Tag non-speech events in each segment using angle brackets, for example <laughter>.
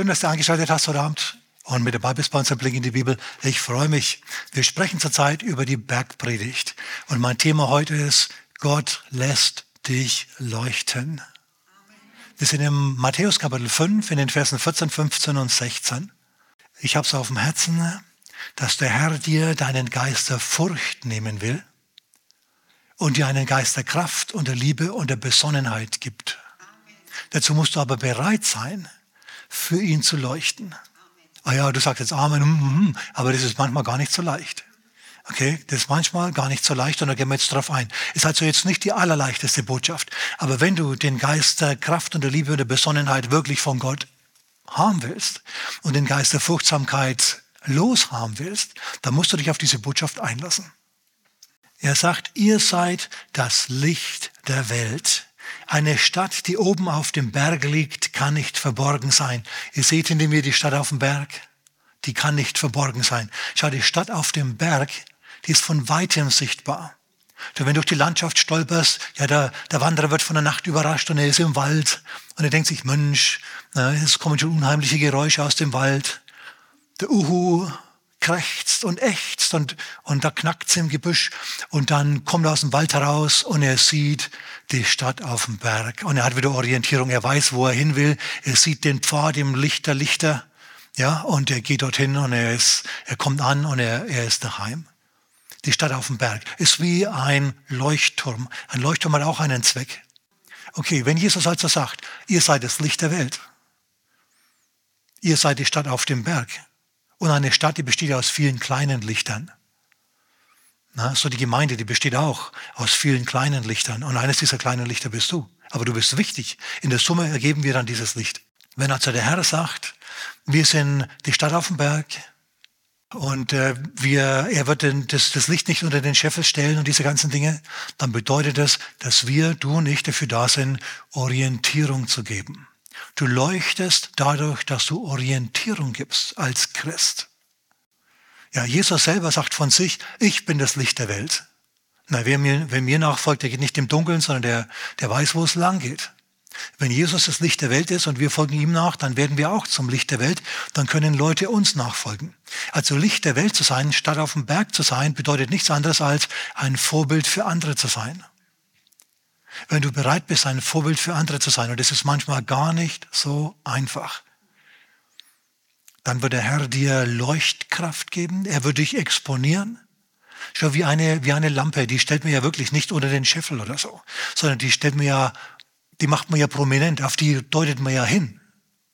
Schön, dass du eingeschaltet hast heute Abend und mit dabei bist bei unserem Blick in die Bibel. Ich freue mich. Wir sprechen zurzeit über die Bergpredigt. Und mein Thema heute ist, Gott lässt dich leuchten. Wir sind im Matthäus Kapitel 5 in den Versen 14, 15 und 16. Ich habe es auf dem Herzen, dass der Herr dir deinen Geist der Furcht nehmen will und dir einen Geist der Kraft und der Liebe und der Besonnenheit gibt. Dazu musst du aber bereit sein, für ihn zu leuchten. Ah ja, du sagst jetzt Amen, hm, hm, aber das ist manchmal gar nicht so leicht. Okay, das ist manchmal gar nicht so leicht und da gehen wir jetzt drauf ein. Ist also jetzt nicht die allerleichteste Botschaft. Aber wenn du den Geist der Kraft und der Liebe und der Besonnenheit wirklich von Gott haben willst und den Geist der Furchtsamkeit loshaben willst, dann musst du dich auf diese Botschaft einlassen. Er sagt, ihr seid das Licht der Welt. Eine Stadt, die oben auf dem Berg liegt, kann nicht verborgen sein. Ihr seht hinter mir die Stadt auf dem Berg. Die kann nicht verborgen sein. Schau, die Stadt auf dem Berg, die ist von weitem sichtbar. Wenn du durch die Landschaft stolperst, ja, der, der Wanderer wird von der Nacht überrascht und er ist im Wald und er denkt sich, Mensch, es kommen schon unheimliche Geräusche aus dem Wald. Der Uhu krächzt und ächzt und, und da knackt's im Gebüsch und dann kommt er aus dem Wald heraus und er sieht die Stadt auf dem Berg und er hat wieder Orientierung, er weiß, wo er hin will, er sieht den Pfad im Licht der Lichter, ja, und er geht dorthin und er ist, er kommt an und er, er ist daheim. Die Stadt auf dem Berg ist wie ein Leuchtturm. Ein Leuchtturm hat auch einen Zweck. Okay, wenn Jesus also sagt, ihr seid das Licht der Welt, ihr seid die Stadt auf dem Berg, und eine Stadt, die besteht aus vielen kleinen Lichtern. Na, so die Gemeinde, die besteht auch aus vielen kleinen Lichtern. Und eines dieser kleinen Lichter bist du. Aber du bist wichtig. In der Summe ergeben wir dann dieses Licht. Wenn also der Herr sagt, wir sind die Stadt auf dem Berg und äh, wir, er wird den, das, das Licht nicht unter den Scheffel stellen und diese ganzen Dinge, dann bedeutet das, dass wir, du und ich, dafür da sind, Orientierung zu geben. Du leuchtest dadurch, dass du Orientierung gibst als Christ. Ja, Jesus selber sagt von sich, ich bin das Licht der Welt. Na, wer mir, wer mir nachfolgt, der geht nicht im Dunkeln, sondern der, der weiß, wo es lang geht. Wenn Jesus das Licht der Welt ist und wir folgen ihm nach, dann werden wir auch zum Licht der Welt, dann können Leute uns nachfolgen. Also Licht der Welt zu sein, statt auf dem Berg zu sein, bedeutet nichts anderes als ein Vorbild für andere zu sein wenn du bereit bist, ein Vorbild für andere zu sein, und das ist manchmal gar nicht so einfach, dann wird der Herr dir Leuchtkraft geben, er wird dich exponieren. Schau, wie eine, wie eine Lampe, die stellt mir ja wirklich nicht unter den Scheffel oder so, sondern die stellt mir ja, die macht man ja prominent, auf die deutet man ja hin.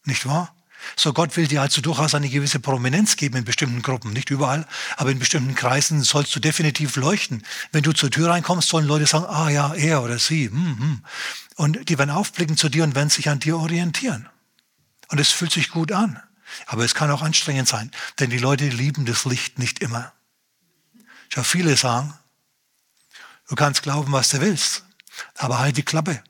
Nicht wahr? So Gott will dir also durchaus eine gewisse Prominenz geben in bestimmten Gruppen, nicht überall, aber in bestimmten Kreisen sollst du definitiv leuchten. Wenn du zur Tür reinkommst, sollen Leute sagen, ah ja, er oder sie. Hm, hm. Und die werden aufblicken zu dir und werden sich an dir orientieren. Und es fühlt sich gut an. Aber es kann auch anstrengend sein, denn die Leute lieben das Licht nicht immer. Habe viele sagen, du kannst glauben, was du willst, aber halt die Klappe.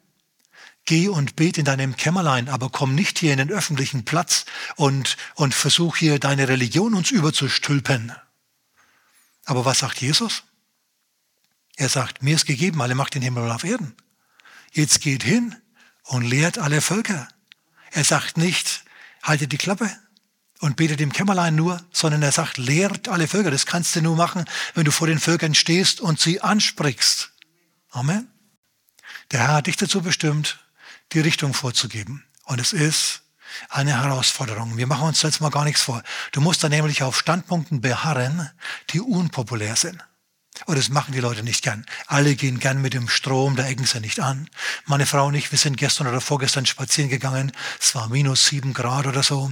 Geh und bet in deinem Kämmerlein, aber komm nicht hier in den öffentlichen Platz und, und versuch hier deine Religion uns überzustülpen. Aber was sagt Jesus? Er sagt, mir ist gegeben alle Macht in Himmel und auf Erden. Jetzt geht hin und lehrt alle Völker. Er sagt nicht, haltet die Klappe und betet im Kämmerlein nur, sondern er sagt, lehrt alle Völker. Das kannst du nur machen, wenn du vor den Völkern stehst und sie ansprichst. Amen. Der Herr hat dich dazu bestimmt, die Richtung vorzugeben. Und es ist eine Herausforderung. Wir machen uns jetzt mal gar nichts vor. Du musst da nämlich auf Standpunkten beharren, die unpopulär sind. Und das machen die Leute nicht gern. Alle gehen gern mit dem Strom, da ecken sie nicht an. Meine Frau und ich, wir sind gestern oder vorgestern spazieren gegangen. Es war minus sieben Grad oder so.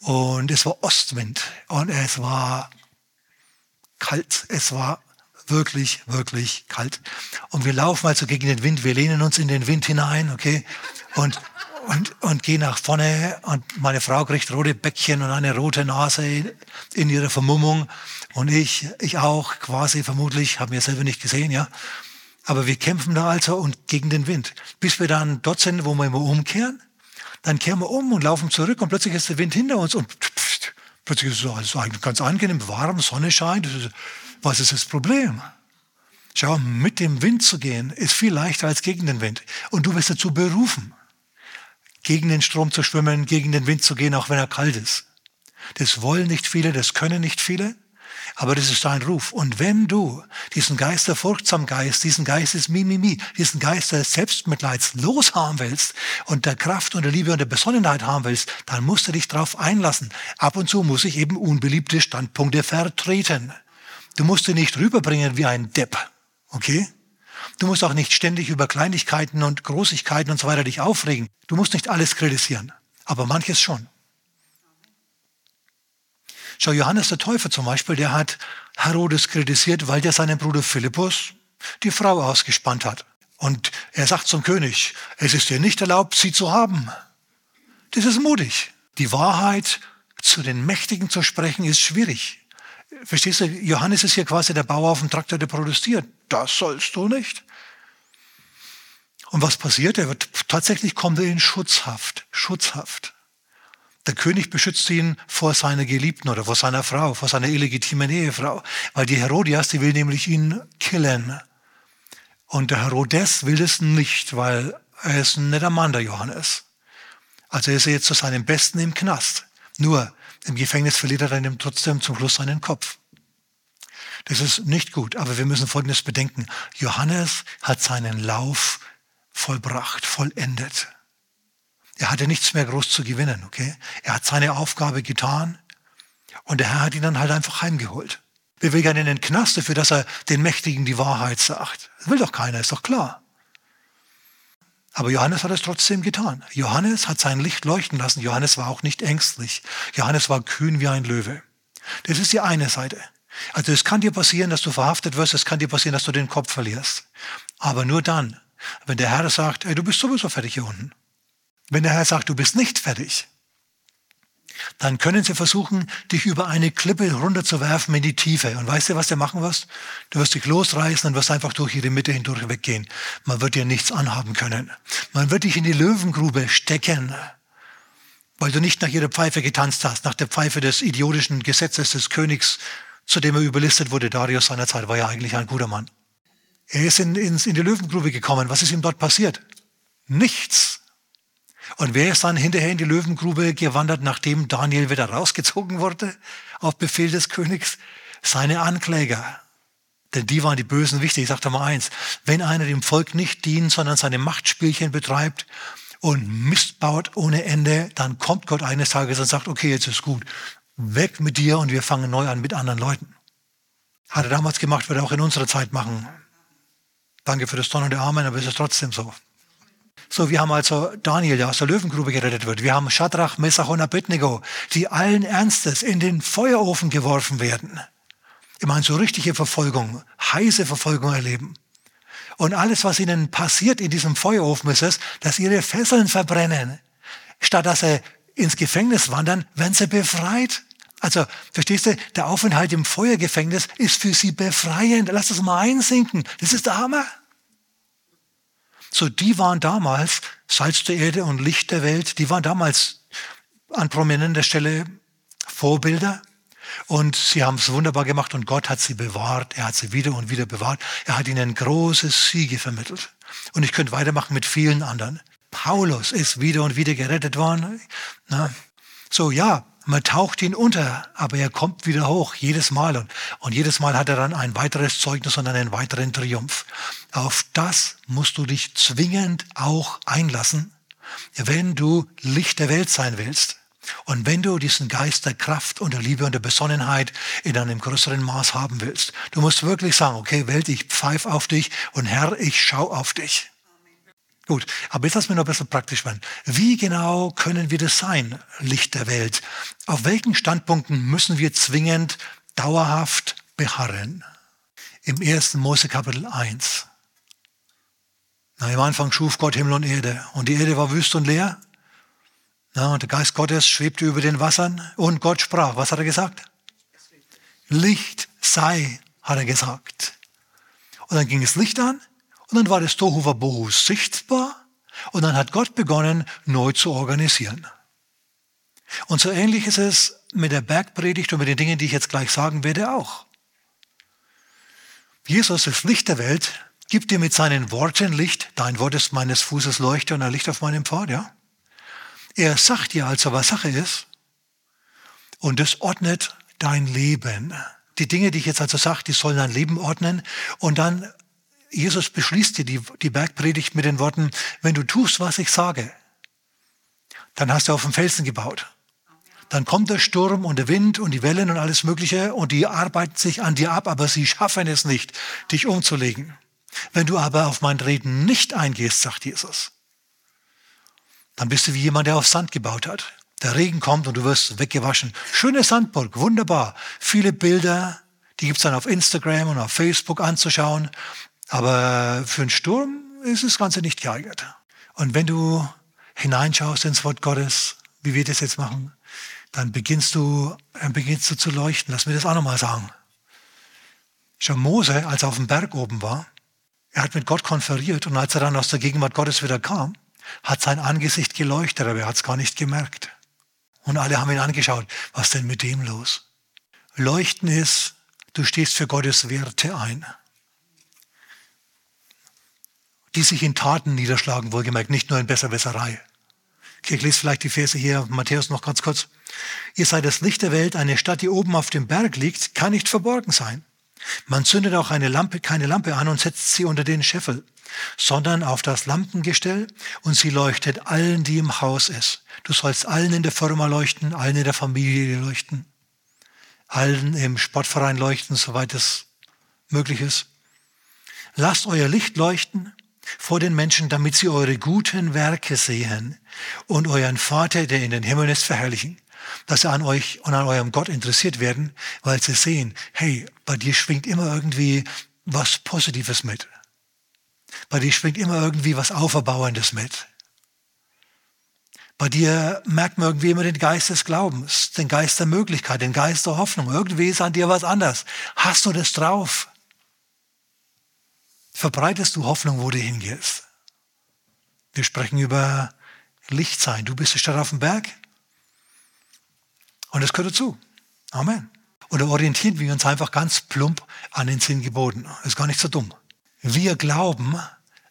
Und es war Ostwind. Und es war kalt. Es war wirklich, wirklich kalt. Und wir laufen also gegen den Wind, wir lehnen uns in den Wind hinein, okay? Und, und, und gehen nach vorne und meine Frau kriegt rote Bäckchen und eine rote Nase in ihrer Vermummung und ich, ich auch quasi vermutlich, haben wir selber nicht gesehen, ja. Aber wir kämpfen da also und gegen den Wind, bis wir dann dort sind, wo wir immer umkehren. Dann kehren wir um und laufen zurück und plötzlich ist der Wind hinter uns und plötzlich ist es alles eigentlich ganz angenehm, warm, Sonne scheint. Was ist das Problem? Schau, mit dem Wind zu gehen ist viel leichter als gegen den Wind. Und du bist dazu berufen. gegen den Strom zu schwimmen, gegen den Wind zu gehen, auch wenn er kalt ist. Das wollen nicht viele, das können nicht viele, aber das ist dein Ruf. Und wenn du diesen Geist der Furchtsamgeist, diesen Geist des Mimimi, diesen Geist des Selbstmitleids loshaben willst und der Kraft und der Liebe und der Besonnenheit haben willst, dann musst du dich darauf einlassen. Ab und zu muss ich eben unbeliebte Standpunkte vertreten. Du musst sie nicht rüberbringen wie ein Depp, okay? Du musst auch nicht ständig über Kleinigkeiten und Großigkeiten und so weiter dich aufregen. Du musst nicht alles kritisieren, aber manches schon. Schau, Johannes der Täufer zum Beispiel, der hat Herodes kritisiert, weil der seinem Bruder Philippus die Frau ausgespannt hat. Und er sagt zum König, es ist dir nicht erlaubt, sie zu haben. Das ist mutig. Die Wahrheit zu den Mächtigen zu sprechen, ist schwierig. Verstehst du, Johannes ist hier quasi der Bauer auf dem Traktor, der protestiert. Das sollst du nicht. Und was passiert? Er wird tatsächlich kommt er in Schutzhaft. Schutzhaft. Der König beschützt ihn vor seiner Geliebten oder vor seiner Frau, vor seiner illegitimen Ehefrau. Weil die Herodias, die will nämlich ihn killen. Und der Herodes will das nicht, weil er ist ein netter Mann, der Johannes. Also ist er jetzt zu seinem Besten im Knast. Nur im Gefängnis verliert er dann trotzdem zum Schluss seinen Kopf. Das ist nicht gut, aber wir müssen Folgendes bedenken. Johannes hat seinen Lauf vollbracht, vollendet. Er hatte nichts mehr groß zu gewinnen, okay? Er hat seine Aufgabe getan und der Herr hat ihn dann halt einfach heimgeholt. Wir will gerne in den Knast dafür, dass er den Mächtigen die Wahrheit sagt. Das will doch keiner, ist doch klar. Aber Johannes hat es trotzdem getan. Johannes hat sein Licht leuchten lassen. Johannes war auch nicht ängstlich. Johannes war kühn wie ein Löwe. Das ist die eine Seite. Also es kann dir passieren, dass du verhaftet wirst, es kann dir passieren, dass du den Kopf verlierst. Aber nur dann, wenn der Herr sagt, ey, du bist sowieso fertig hier unten. Wenn der Herr sagt, du bist nicht fertig, dann können sie versuchen, dich über eine Klippe runterzuwerfen in die Tiefe. Und weißt du, was du machen wirst? Du wirst dich losreißen und wirst einfach durch ihre Mitte hindurch weggehen. Man wird dir nichts anhaben können. Man wird dich in die Löwengrube stecken, weil du nicht nach jeder Pfeife getanzt hast, nach der Pfeife des idiotischen Gesetzes des Königs, zu dem er überlistet wurde. Darius seinerzeit war ja eigentlich ein guter Mann. Er ist in, in, in die Löwengrube gekommen. Was ist ihm dort passiert? Nichts. Und wer ist dann hinterher in die Löwengrube gewandert, nachdem Daniel wieder rausgezogen wurde, auf Befehl des Königs? Seine Ankläger. Denn die waren die Bösen wichtig. Ich sagte mal eins, wenn einer dem Volk nicht dient, sondern seine Machtspielchen betreibt und Mist baut ohne Ende, dann kommt Gott eines Tages und sagt, okay, jetzt ist gut. Weg mit dir und wir fangen neu an mit anderen Leuten. Hat er damals gemacht, wird er auch in unserer Zeit machen. Danke für das Donner der Amen, aber es ist trotzdem so. So, wir haben also Daniel, der aus der Löwengrube gerettet wird. Wir haben Shadrach, Messach und Abednego, die allen Ernstes in den Feuerofen geworfen werden. Ich meine, so richtige Verfolgung, heiße Verfolgung erleben. Und alles, was ihnen passiert in diesem Feuerofen, ist es, dass ihre Fesseln verbrennen. Statt dass sie ins Gefängnis wandern, werden sie befreit. Also, verstehst du, der Aufenthalt im Feuergefängnis ist für sie befreiend. Lass das mal einsinken. Das ist der Hammer. So, die waren damals Salz der Erde und Licht der Welt. Die waren damals an prominenter Stelle Vorbilder. Und sie haben es wunderbar gemacht und Gott hat sie bewahrt. Er hat sie wieder und wieder bewahrt. Er hat ihnen große Siege vermittelt. Und ich könnte weitermachen mit vielen anderen. Paulus ist wieder und wieder gerettet worden. Na, so, ja, man taucht ihn unter, aber er kommt wieder hoch, jedes Mal. Und, und jedes Mal hat er dann ein weiteres Zeugnis und einen weiteren Triumph. Auf das musst du dich zwingend auch einlassen, wenn du Licht der Welt sein willst. Und wenn du diesen Geist der Kraft und der Liebe und der Besonnenheit in einem größeren Maß haben willst, du musst wirklich sagen, okay, Welt, ich pfeif auf dich und Herr, ich schau auf dich. Gut, aber jetzt lassen wir noch ein bisschen praktisch werden. Wie genau können wir das sein, Licht der Welt? Auf welchen Standpunkten müssen wir zwingend dauerhaft beharren? Im 1. Mose Kapitel 1. Na, Im Anfang schuf Gott Himmel und Erde und die Erde war wüst und leer. Na, und der Geist Gottes schwebte über den Wassern und Gott sprach. Was hat er gesagt? Licht sei, hat er gesagt. Und dann ging es Licht an und dann war das Tohu Wabohu sichtbar und dann hat Gott begonnen, neu zu organisieren. Und so ähnlich ist es mit der Bergpredigt und mit den Dingen, die ich jetzt gleich sagen werde, auch. Jesus, das Licht der Welt, gibt dir mit seinen Worten Licht. Dein Wort ist meines Fußes Leuchte und ein Licht auf meinem Pfad, ja? Er sagt dir also, was Sache ist. Und das ordnet dein Leben. Die Dinge, die ich jetzt also sage, die sollen dein Leben ordnen. Und dann, Jesus beschließt dir die, die Bergpredigt mit den Worten, wenn du tust, was ich sage, dann hast du auf dem Felsen gebaut. Dann kommt der Sturm und der Wind und die Wellen und alles Mögliche und die arbeiten sich an dir ab, aber sie schaffen es nicht, dich umzulegen. Wenn du aber auf mein Reden nicht eingehst, sagt Jesus, dann bist du wie jemand, der auf Sand gebaut hat. Der Regen kommt und du wirst weggewaschen. Schöne Sandburg, wunderbar. Viele Bilder, die gibt's dann auf Instagram und auf Facebook anzuschauen. Aber für einen Sturm ist das Ganze nicht geeignet. Und wenn du hineinschaust ins Wort Gottes, wie wir das jetzt machen, dann beginnst du, dann beginnst du zu leuchten. Lass mir das auch nochmal sagen. Schon Mose, als er auf dem Berg oben war, er hat mit Gott konferiert und als er dann aus der Gegenwart Gottes wieder kam, hat sein Angesicht geleuchtet, aber er hat es gar nicht gemerkt. Und alle haben ihn angeschaut. Was denn mit dem los? Leuchten ist, du stehst für Gottes Werte ein. Die sich in Taten niederschlagen, wohlgemerkt, nicht nur in Besserwisserei. Ich lese vielleicht die Verse hier, Matthäus noch ganz kurz. Ihr seid das Licht der Welt, eine Stadt, die oben auf dem Berg liegt, kann nicht verborgen sein. Man zündet auch eine Lampe, keine Lampe an und setzt sie unter den Scheffel, sondern auf das Lampengestell und sie leuchtet allen, die im Haus ist. Du sollst allen in der Firma leuchten, allen in der Familie leuchten, allen im Sportverein leuchten, soweit es möglich ist. Lasst euer Licht leuchten vor den Menschen, damit sie eure guten Werke sehen und euren Vater, der in den Himmel ist, verherrlichen dass sie an euch und an eurem Gott interessiert werden, weil sie sehen, hey, bei dir schwingt immer irgendwie was Positives mit. Bei dir schwingt immer irgendwie was Auferbauendes mit. Bei dir merkt man irgendwie immer den Geist des Glaubens, den Geist der Möglichkeit, den Geist der Hoffnung. Irgendwie ist an dir was anders. Hast du das drauf? Verbreitest du Hoffnung, wo du hingehst? Wir sprechen über Licht sein. Du bist die Stadt auf dem Berg. Und das gehört dazu. Amen. Und orientieren wir uns einfach ganz plump an den zehn Geboten. Ist gar nicht so dumm. Wir glauben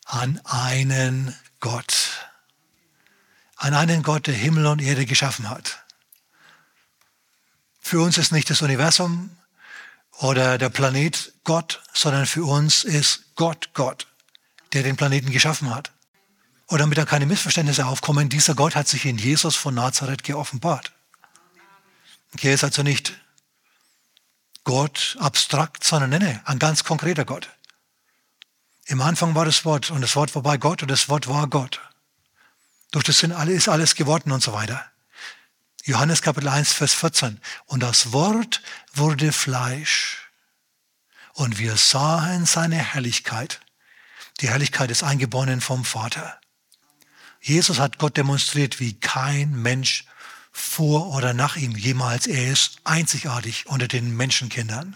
an einen Gott. An einen Gott, der Himmel und Erde geschaffen hat. Für uns ist nicht das Universum oder der Planet Gott, sondern für uns ist Gott Gott, der den Planeten geschaffen hat. Und damit da keine Missverständnisse aufkommen, dieser Gott hat sich in Jesus von Nazareth geoffenbart. Okay, ist also nicht Gott abstrakt, sondern nee, ein ganz konkreter Gott. Im Anfang war das Wort und das Wort war bei Gott und das Wort war Gott. Durch das alle, ist alles geworden und so weiter. Johannes Kapitel 1, Vers 14. Und das Wort wurde Fleisch und wir sahen seine Herrlichkeit. Die Herrlichkeit des Eingeborenen vom Vater. Jesus hat Gott demonstriert, wie kein Mensch vor oder nach ihm jemals. Er ist einzigartig unter den Menschenkindern.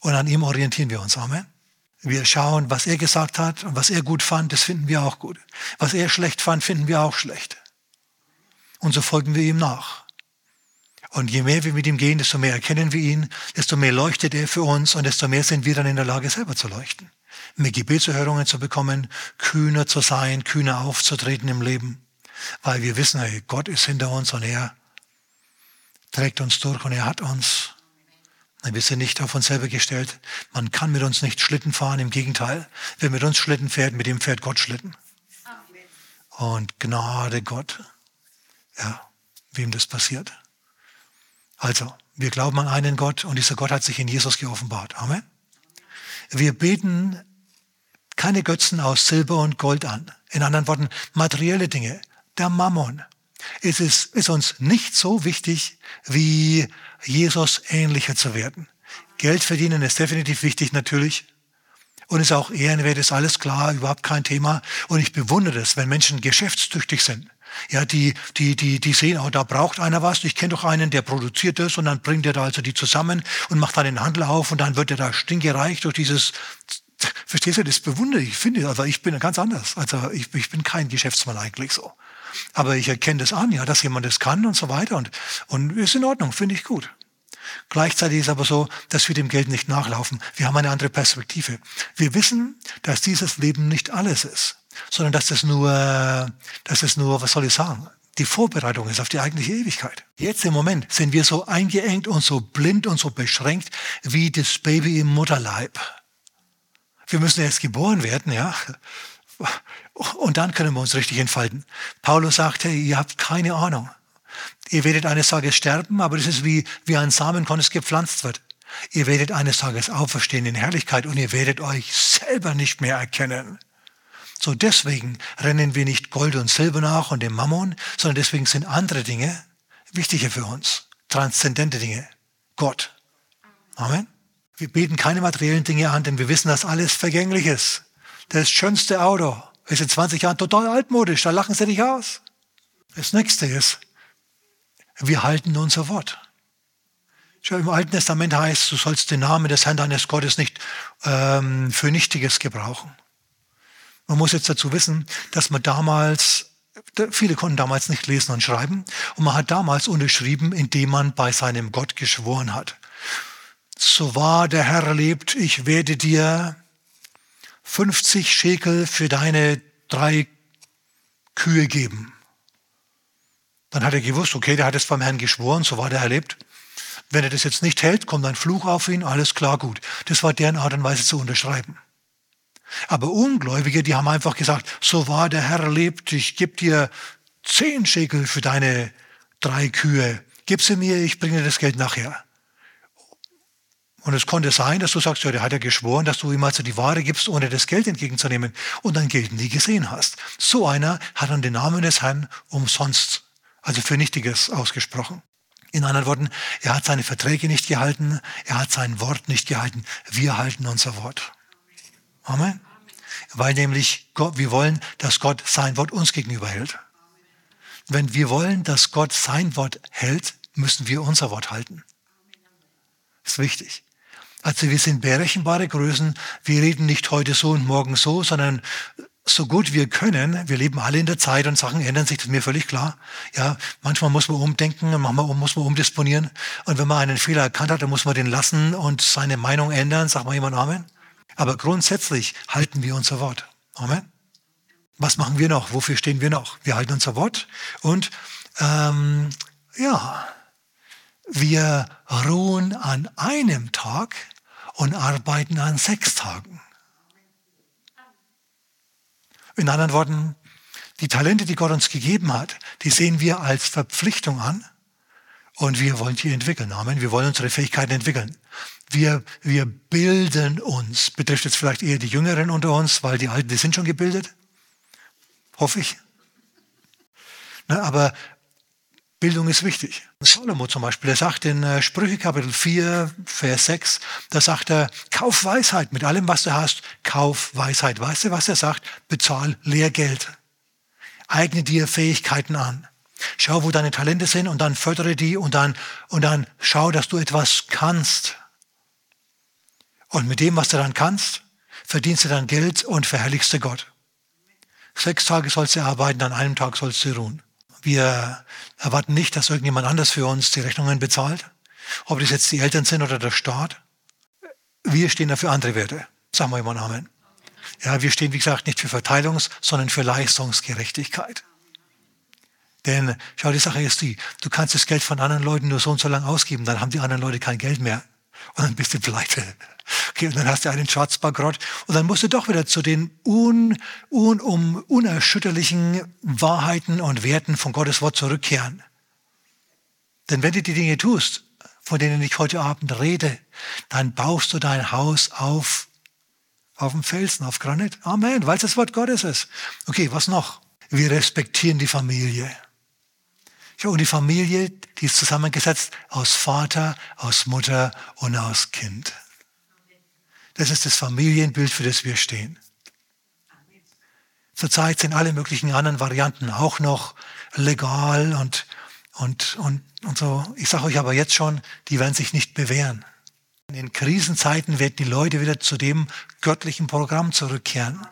Und an ihm orientieren wir uns. Amen. Wir schauen, was er gesagt hat und was er gut fand, das finden wir auch gut. Was er schlecht fand, finden wir auch schlecht. Und so folgen wir ihm nach. Und je mehr wir mit ihm gehen, desto mehr erkennen wir ihn, desto mehr leuchtet er für uns und desto mehr sind wir dann in der Lage, selber zu leuchten. Mehr Gebetserhörungen zu bekommen, kühner zu sein, kühner aufzutreten im Leben weil wir wissen, hey, Gott ist hinter uns und er trägt uns durch und er hat uns. Wir sind nicht auf uns selber gestellt. Man kann mit uns nicht Schlitten fahren, im Gegenteil. Wer mit uns Schlitten fährt, mit dem fährt Gott Schlitten. Und Gnade Gott, ja, wem das passiert. Also, wir glauben an einen Gott und dieser Gott hat sich in Jesus geoffenbart. Amen. Wir beten keine Götzen aus Silber und Gold an. In anderen Worten, materielle Dinge der Mammon. Es ist, ist uns nicht so wichtig, wie Jesus ähnlicher zu werden. Geld verdienen ist definitiv wichtig, natürlich. Und ist auch ehrenwert, ist alles klar, überhaupt kein Thema. Und ich bewundere es, wenn Menschen geschäftstüchtig sind. Ja, die, die, die, die sehen, oh, da braucht einer was. Ich kenne doch einen, der produziert das und dann bringt er da also die zusammen und macht dann den Handel auf und dann wird er da stinkereich durch dieses Verstehst du, das bewundere ich, finde, also ich bin ganz anders. Also ich, ich bin kein Geschäftsmann eigentlich so. Aber ich erkenne das an, ja, dass jemand das kann und so weiter und, und ist in Ordnung, finde ich gut. Gleichzeitig ist aber so, dass wir dem Geld nicht nachlaufen. Wir haben eine andere Perspektive. Wir wissen, dass dieses Leben nicht alles ist. sondern dass das nur, dass das nur, was soll ich sagen, die Vorbereitung ist auf die eigentliche Ewigkeit. Jetzt im Moment sind wir so eingeengt und so blind und so beschränkt wie das Baby im Mutterleib. Wir müssen erst geboren werden, ja. Und dann können wir uns richtig entfalten. Paulus sagte, ihr habt keine Ahnung. Ihr werdet eines Tages sterben, aber das ist wie, wie ein Samenkorn, das gepflanzt wird. Ihr werdet eines Tages auferstehen in Herrlichkeit und ihr werdet euch selber nicht mehr erkennen. So deswegen rennen wir nicht Gold und Silber nach und dem Mammon, sondern deswegen sind andere Dinge wichtiger für uns. Transzendente Dinge. Gott. Amen. Wir beten keine materiellen Dinge an, denn wir wissen, dass alles vergänglich ist. Das schönste Auto ist in 20 Jahren total altmodisch, da lachen sie dich aus. Das nächste ist, wir halten unser Wort. Im Alten Testament heißt, du sollst den Namen des Herrn deines Gottes nicht ähm, für Nichtiges gebrauchen. Man muss jetzt dazu wissen, dass man damals, viele konnten damals nicht lesen und schreiben, und man hat damals unterschrieben, indem man bei seinem Gott geschworen hat. So wahr der Herr lebt, ich werde dir 50 Schekel für deine drei Kühe geben. Dann hat er gewusst, okay, der hat es beim Herrn geschworen, so war der erlebt. Wenn er das jetzt nicht hält, kommt ein Fluch auf ihn, alles klar, gut. Das war deren Art und Weise zu unterschreiben. Aber Ungläubige, die haben einfach gesagt, so wahr der Herr lebt, ich gebe dir zehn Schekel für deine drei Kühe. Gib sie mir, ich bringe das Geld nachher. Und es konnte sein, dass du sagst, ja, der hat ja geschworen, dass du ihm also die Ware gibst, ohne das Geld entgegenzunehmen und dann Geld nie gesehen hast. So einer hat dann den Namen des Herrn umsonst, also für Nichtiges ausgesprochen. In anderen Worten, er hat seine Verträge nicht gehalten, er hat sein Wort nicht gehalten. Wir halten unser Wort. Amen. Weil nämlich Gott, wir wollen, dass Gott sein Wort uns gegenüber hält. Wenn wir wollen, dass Gott sein Wort hält, müssen wir unser Wort halten. Das ist wichtig. Also wir sind berechenbare Größen. Wir reden nicht heute so und morgen so, sondern so gut wir können. Wir leben alle in der Zeit und Sachen ändern sich, das ist mir völlig klar. Ja, manchmal muss man umdenken, manchmal muss man umdisponieren. Und wenn man einen Fehler erkannt hat, dann muss man den lassen und seine Meinung ändern. Sag mal jemand Amen. Aber grundsätzlich halten wir unser Wort. Amen. Was machen wir noch? Wofür stehen wir noch? Wir halten unser Wort und ähm, ja, wir ruhen an einem Tag und arbeiten an sechs Tagen. In anderen Worten, die Talente, die Gott uns gegeben hat, die sehen wir als Verpflichtung an und wir wollen die entwickeln. Amen. Wir wollen unsere Fähigkeiten entwickeln. Wir, wir bilden uns. Betrifft jetzt vielleicht eher die Jüngeren unter uns, weil die Alten, die sind schon gebildet. Hoffe ich. Na, aber Bildung ist wichtig. Salomo zum Beispiel, der sagt in äh, Sprüche Kapitel 4, Vers 6, da sagt er, kauf Weisheit mit allem, was du hast, kauf Weisheit. Weißt du, was er sagt? Bezahl Lehrgeld. Eigne dir Fähigkeiten an. Schau, wo deine Talente sind und dann fördere die und dann, und dann schau, dass du etwas kannst. Und mit dem, was du dann kannst, verdienst du dann Geld und verherrlichst du Gott. Sechs Tage sollst du arbeiten, an einem Tag sollst du ruhen. Wir erwarten nicht, dass irgendjemand anders für uns die Rechnungen bezahlt, ob das jetzt die Eltern sind oder der Staat. Wir stehen dafür andere Werte. Sagen wir immer Amen. Ja, wir stehen, wie gesagt, nicht für Verteilungs-, sondern für Leistungsgerechtigkeit. Denn, schau, die Sache ist die, du kannst das Geld von anderen Leuten nur so und so lang ausgeben, dann haben die anderen Leute kein Geld mehr. Und dann bist du pleite. Okay, und dann hast du einen Schatzbankrott und dann musst du doch wieder zu den un, un, um, unerschütterlichen Wahrheiten und Werten von Gottes Wort zurückkehren. Denn wenn du die Dinge tust, von denen ich heute Abend rede, dann baust du dein Haus auf, auf dem Felsen, auf Granit. Amen, weil es das Wort Gottes ist. Okay, was noch? Wir respektieren die Familie. Ja, und die Familie, die ist zusammengesetzt aus Vater, aus Mutter und aus Kind. Das ist das Familienbild, für das wir stehen. Zurzeit sind alle möglichen anderen Varianten auch noch legal und, und, und, und so. Ich sage euch aber jetzt schon, die werden sich nicht bewähren. In Krisenzeiten werden die Leute wieder zu dem göttlichen Programm zurückkehren.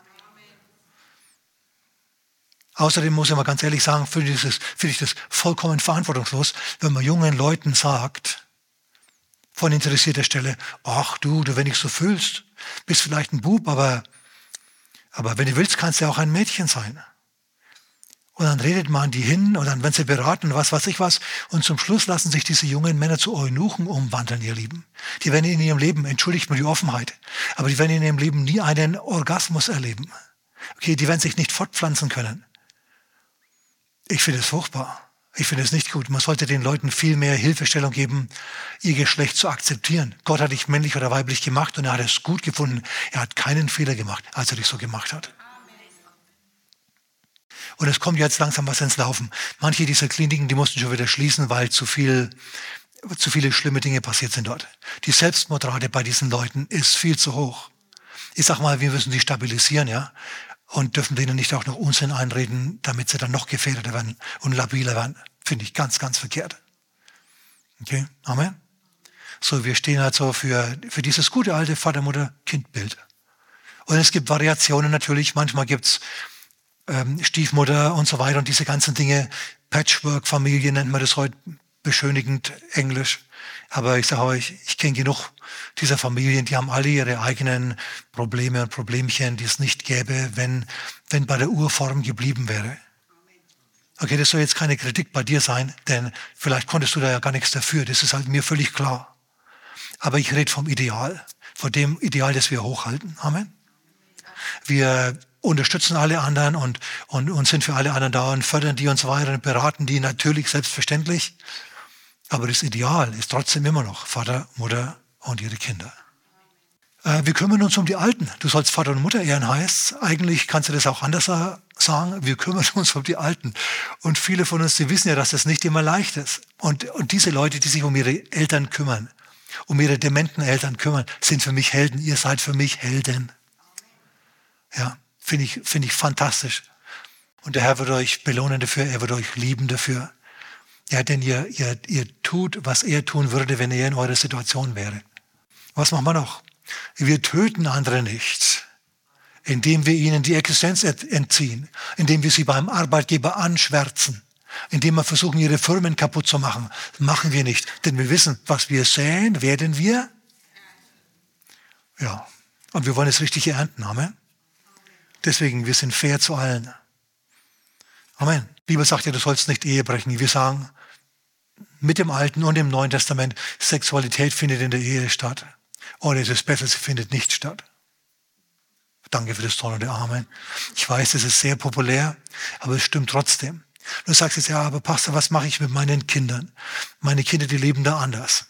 Außerdem muss ich mal ganz ehrlich sagen, finde ich, das, finde ich das vollkommen verantwortungslos, wenn man jungen Leuten sagt, von interessierter Stelle, ach du, du, wenn ich so fühlst, bist vielleicht ein Bub, aber Aber wenn du willst, kannst du auch ein Mädchen sein. Und dann redet man die hin und dann werden sie beraten, was weiß ich was. Und zum Schluss lassen sich diese jungen Männer zu Eunuchen umwandeln, ihr Lieben. Die werden in ihrem Leben, entschuldigt mir die Offenheit, aber die werden in ihrem Leben nie einen Orgasmus erleben. Okay, die werden sich nicht fortpflanzen können. Ich finde es furchtbar. Ich finde es nicht gut. Man sollte den Leuten viel mehr Hilfestellung geben, ihr Geschlecht zu akzeptieren. Gott hat dich männlich oder weiblich gemacht und er hat es gut gefunden. Er hat keinen Fehler gemacht, als er dich so gemacht hat. Und es kommt jetzt langsam was ins Laufen. Manche dieser Kliniken, die mussten schon wieder schließen, weil zu viel, zu viele schlimme Dinge passiert sind dort. Die Selbstmordrate bei diesen Leuten ist viel zu hoch. Ich sag mal, wir müssen die stabilisieren, ja und dürfen denen nicht auch noch Unsinn einreden, damit sie dann noch gefährdeter werden und labiler werden. Finde ich ganz, ganz verkehrt. Okay, Amen. So, wir stehen also für, für dieses gute alte Vater-Mutter-Kind-Bild. Und es gibt Variationen natürlich. Manchmal gibt's ähm, Stiefmutter und so weiter und diese ganzen Dinge. Patchwork-Familie nennt man das heute beschönigend Englisch. Aber ich sage euch, ich kenne genug dieser Familien, die haben alle ihre eigenen Probleme und Problemchen, die es nicht gäbe, wenn, wenn bei der Urform geblieben wäre. Okay, das soll jetzt keine Kritik bei dir sein, denn vielleicht konntest du da ja gar nichts dafür. Das ist halt mir völlig klar. Aber ich rede vom Ideal, von dem Ideal, das wir hochhalten. Amen. Wir unterstützen alle anderen und, und, und sind für alle anderen da und fördern die und so weiter und beraten die natürlich selbstverständlich. Aber das Ideal ist trotzdem immer noch Vater, Mutter und ihre Kinder. Äh, wir kümmern uns um die Alten. Du sollst Vater und Mutter ehren heißt. Eigentlich kannst du das auch anders sagen. Wir kümmern <laughs> uns um die Alten. Und viele von uns, die wissen ja, dass das nicht immer leicht ist. Und, und diese Leute, die sich um ihre Eltern kümmern, um ihre dementen Eltern kümmern, sind für mich Helden. Ihr seid für mich Helden. Ja, finde ich, finde ich fantastisch. Und der Herr wird euch belohnen dafür, er wird euch lieben dafür. Ja, denn ihr, ihr, ihr tut, was er tun würde, wenn er in eurer Situation wäre. Was machen wir noch? Wir töten andere nicht, indem wir ihnen die Existenz entziehen, indem wir sie beim Arbeitgeber anschwärzen, indem wir versuchen, ihre Firmen kaputt zu machen. Machen wir nicht, denn wir wissen, was wir säen, werden wir. Ja, und wir wollen es richtig ernten. Amen. Deswegen, wir sind fair zu allen. Amen. Die Bibel sagt ja, du sollst nicht Ehe brechen. Wir sagen, mit dem Alten und dem Neuen Testament, Sexualität findet in der Ehe statt. Oder es ist besser, sie findet nicht statt. Danke für das tolle Amen. Ich weiß, es ist sehr populär, aber es stimmt trotzdem. Du sagst jetzt, ja, aber Pastor, was mache ich mit meinen Kindern? Meine Kinder, die leben da anders.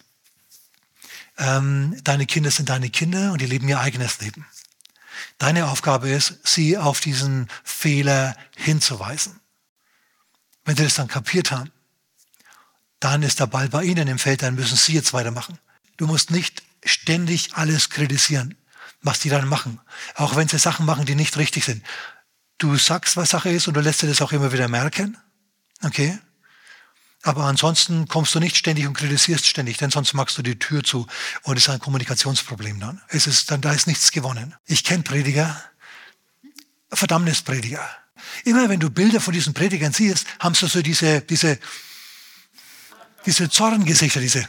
Ähm, deine Kinder sind deine Kinder und die leben ihr eigenes Leben. Deine Aufgabe ist, sie auf diesen Fehler hinzuweisen. Wenn sie das dann kapiert haben, dann ist der Ball bei Ihnen im Feld, dann müssen Sie jetzt weitermachen. Du musst nicht ständig alles kritisieren, was die dann machen. Auch wenn sie Sachen machen, die nicht richtig sind. Du sagst, was Sache ist und du lässt dir das auch immer wieder merken. Okay? Aber ansonsten kommst du nicht ständig und kritisierst ständig, denn sonst machst du die Tür zu und es ist ein Kommunikationsproblem dann. Es ist dann, da ist nichts gewonnen. Ich kenne Prediger, Verdammnisprediger. Immer wenn du Bilder von diesen Predigern siehst, haben sie so diese, diese, diese Zorngesichter, diese,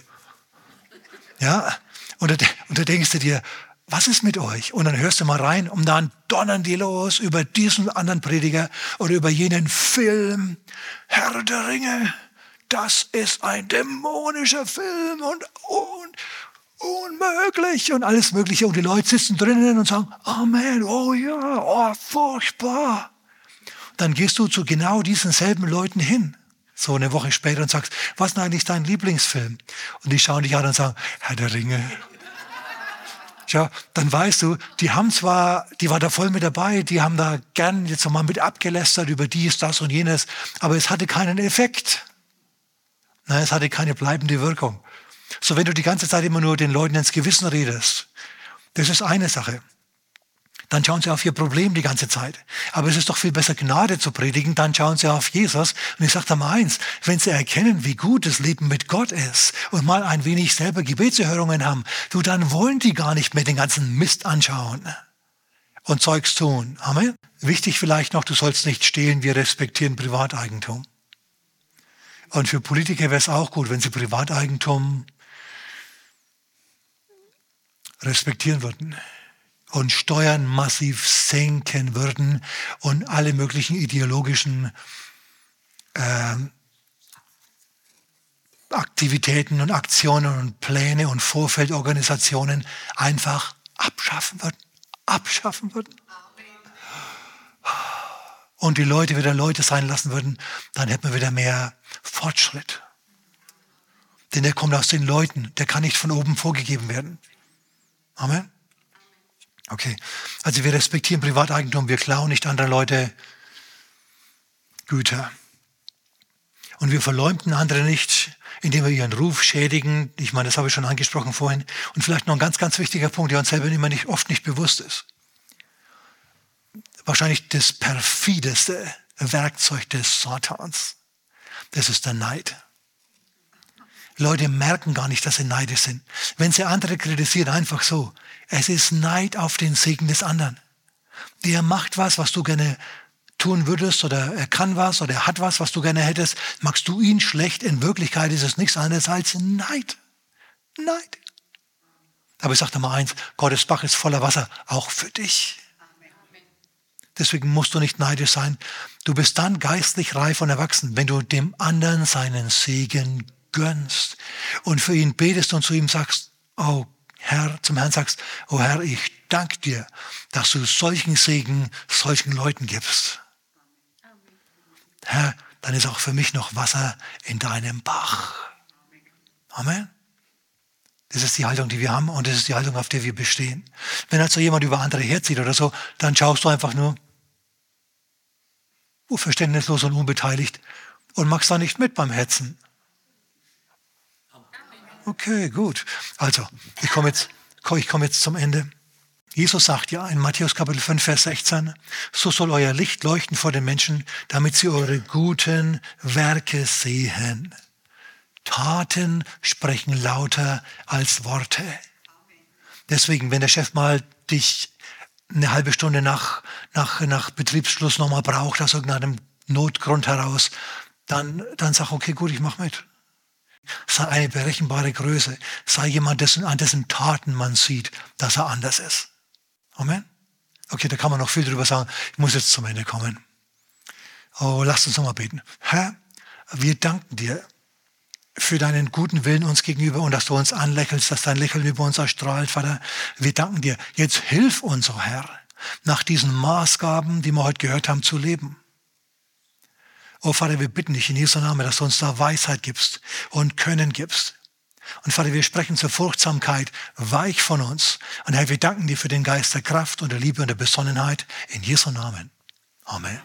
ja, und da, und da denkst du dir, was ist mit euch? Und dann hörst du mal rein und dann donnern die los über diesen anderen Prediger oder über jenen Film. Herr der Ringe, das ist ein dämonischer Film und, und unmöglich und alles Mögliche. Und die Leute sitzen drinnen und sagen, Amen, oh ja, oh, furchtbar. Dann gehst du zu genau diesen selben Leuten hin so eine Woche später und sagst, was ist eigentlich dein Lieblingsfilm? Und die schauen dich an und sagen, Herr der Ringe. Ja, dann weißt du, die haben zwar, die war da voll mit dabei, die haben da gern jetzt nochmal mit abgelästert über dies, das und jenes, aber es hatte keinen Effekt. Nein, es hatte keine bleibende Wirkung. So, wenn du die ganze Zeit immer nur den Leuten ins Gewissen redest, das ist eine Sache dann schauen sie auf ihr Problem die ganze Zeit. Aber es ist doch viel besser, Gnade zu predigen, dann schauen sie auf Jesus. Und ich sage da mal eins, wenn sie erkennen, wie gut das Leben mit Gott ist und mal ein wenig selber Gebetserhörungen haben, du, dann wollen die gar nicht mehr den ganzen Mist anschauen und Zeugs tun. Amen. Wichtig vielleicht noch, du sollst nicht stehlen, wir respektieren Privateigentum. Und für Politiker wäre es auch gut, wenn sie Privateigentum respektieren würden und Steuern massiv senken würden und alle möglichen ideologischen äh, Aktivitäten und Aktionen und Pläne und Vorfeldorganisationen einfach abschaffen würden. Abschaffen würden. Und die Leute wieder Leute sein lassen würden, dann hätten wir wieder mehr Fortschritt. Denn der kommt aus den Leuten, der kann nicht von oben vorgegeben werden. Amen. Okay, also wir respektieren Privateigentum, wir klauen nicht andere Leute Güter. Und wir verleumden andere nicht, indem wir ihren Ruf schädigen. Ich meine, das habe ich schon angesprochen vorhin. Und vielleicht noch ein ganz, ganz wichtiger Punkt, der uns selber immer nicht, oft nicht bewusst ist. Wahrscheinlich das perfideste Werkzeug des Satans. Das ist der Neid. Leute merken gar nicht, dass sie neidisch sind. Wenn sie andere kritisieren, einfach so. Es ist Neid auf den Segen des anderen. Der macht was, was du gerne tun würdest oder er kann was oder er hat was, was du gerne hättest. Magst du ihn schlecht? In Wirklichkeit ist es nichts anderes als Neid. Neid. Aber ich sage dir mal eins, Gottes Bach ist voller Wasser, auch für dich. Deswegen musst du nicht neidisch sein. Du bist dann geistlich reif und erwachsen, wenn du dem anderen seinen Segen gönnst und für ihn betest und zu ihm sagst, oh Herr, zum Herrn sagst, oh Herr, ich danke dir, dass du solchen Segen solchen Leuten gibst. Herr, dann ist auch für mich noch Wasser in deinem Bach. Amen. Das ist die Haltung, die wir haben und das ist die Haltung, auf der wir bestehen. Wenn also jemand über andere herzieht oder so, dann schaust du einfach nur verständnislos und unbeteiligt und machst da nicht mit beim Hetzen. Okay, gut. Also, ich komme jetzt, ich komme jetzt zum Ende. Jesus sagt ja in Matthäus Kapitel 5, Vers 16, so soll euer Licht leuchten vor den Menschen, damit sie eure guten Werke sehen. Taten sprechen lauter als Worte. Deswegen, wenn der Chef mal dich eine halbe Stunde nach, nach, nach Betriebsschluss nochmal braucht, aus irgendeinem Notgrund heraus, dann, dann sag, okay, gut, ich mache mit. Sei eine berechenbare Größe. Sei jemand, dessen, an dessen Taten man sieht, dass er anders ist. Amen. Okay, da kann man noch viel drüber sagen. Ich muss jetzt zum Ende kommen. Oh, lasst uns nochmal beten. Herr, wir danken dir für deinen guten Willen uns gegenüber und dass du uns anlächelst, dass dein Lächeln über uns erstrahlt, Vater. Wir danken dir. Jetzt hilf uns, oh Herr, nach diesen Maßgaben, die wir heute gehört haben, zu leben. Oh Vater, wir bitten dich in Jesu Namen, dass du uns da Weisheit gibst und Können gibst. Und Vater, wir sprechen zur Furchtsamkeit weich von uns. Und Herr, wir danken dir für den Geist der Kraft und der Liebe und der Besonnenheit in Jesu Namen. Amen.